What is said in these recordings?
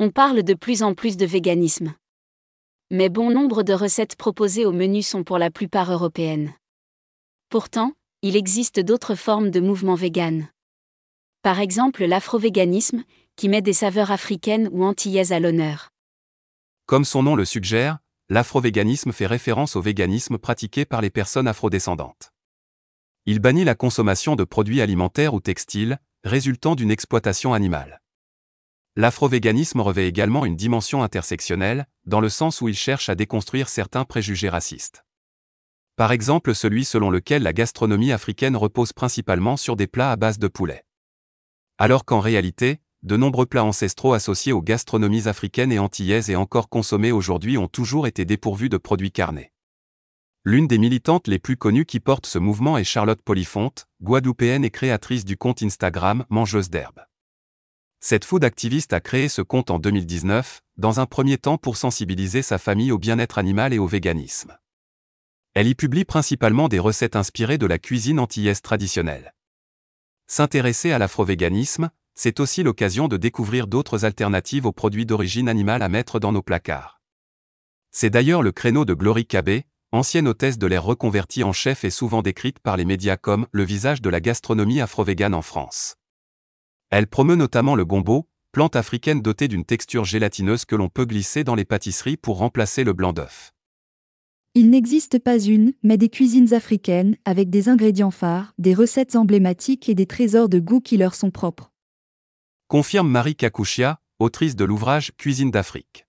On parle de plus en plus de véganisme. Mais bon nombre de recettes proposées au menu sont pour la plupart européennes. Pourtant, il existe d'autres formes de mouvement vegan. Par exemple l'afrovéganisme, qui met des saveurs africaines ou antillaises à l'honneur. Comme son nom le suggère, l'afrovéganisme fait référence au véganisme pratiqué par les personnes afrodescendantes. Il bannit la consommation de produits alimentaires ou textiles, résultant d'une exploitation animale. L'afrovéganisme revêt également une dimension intersectionnelle, dans le sens où il cherche à déconstruire certains préjugés racistes. Par exemple celui selon lequel la gastronomie africaine repose principalement sur des plats à base de poulet. Alors qu'en réalité, de nombreux plats ancestraux associés aux gastronomies africaines et antillaises et encore consommés aujourd'hui ont toujours été dépourvus de produits carnés. L'une des militantes les plus connues qui porte ce mouvement est Charlotte Polifonte, guadeloupéenne et créatrice du compte Instagram Mangeuse d'herbe. Cette food activiste a créé ce compte en 2019, dans un premier temps pour sensibiliser sa famille au bien-être animal et au véganisme. Elle y publie principalement des recettes inspirées de la cuisine antillaise traditionnelle. S'intéresser à l'afrovéganisme, c'est aussi l'occasion de découvrir d'autres alternatives aux produits d'origine animale à mettre dans nos placards. C'est d'ailleurs le créneau de Glory Cabé, ancienne hôtesse de l'air reconvertie en chef et souvent décrite par les médias comme le visage de la gastronomie afro-végane en France. Elle promeut notamment le gombo, plante africaine dotée d'une texture gélatineuse que l'on peut glisser dans les pâtisseries pour remplacer le blanc d'œuf. Il n'existe pas une, mais des cuisines africaines, avec des ingrédients phares, des recettes emblématiques et des trésors de goût qui leur sont propres. Confirme Marie Kakouchia, autrice de l'ouvrage Cuisine d'Afrique.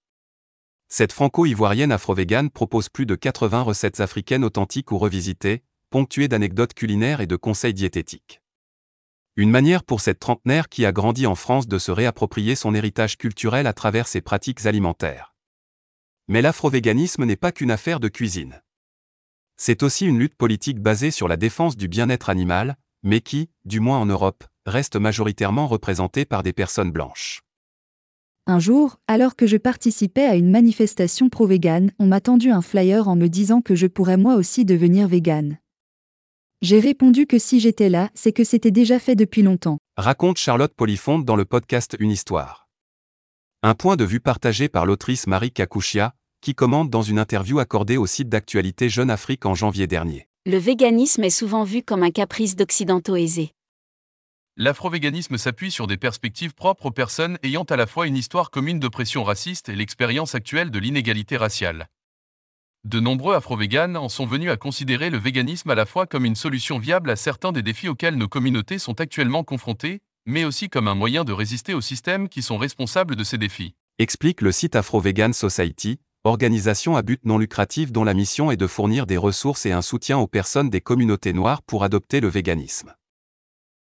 Cette franco-ivoirienne afro-végane propose plus de 80 recettes africaines authentiques ou revisitées, ponctuées d'anecdotes culinaires et de conseils diététiques. Une manière pour cette trentenaire qui a grandi en France de se réapproprier son héritage culturel à travers ses pratiques alimentaires. Mais l'afrovéganisme n'est pas qu'une affaire de cuisine. C'est aussi une lutte politique basée sur la défense du bien-être animal, mais qui, du moins en Europe, reste majoritairement représentée par des personnes blanches. Un jour, alors que je participais à une manifestation pro-vegan, on m'a tendu un flyer en me disant que je pourrais moi aussi devenir vegan. J'ai répondu que si j'étais là, c'est que c'était déjà fait depuis longtemps. Raconte Charlotte Polifonte dans le podcast Une histoire. Un point de vue partagé par l'autrice Marie Kakouchia, qui commente dans une interview accordée au site d'actualité Jeune Afrique en janvier dernier. Le véganisme est souvent vu comme un caprice d'occidentaux aisés. L'afrovéganisme s'appuie sur des perspectives propres aux personnes ayant à la fois une histoire commune d'oppression raciste et l'expérience actuelle de l'inégalité raciale. De nombreux afro-véganes en sont venus à considérer le véganisme à la fois comme une solution viable à certains des défis auxquels nos communautés sont actuellement confrontées, mais aussi comme un moyen de résister aux systèmes qui sont responsables de ces défis. Explique le site Afro-Vegan Society, organisation à but non lucratif dont la mission est de fournir des ressources et un soutien aux personnes des communautés noires pour adopter le véganisme.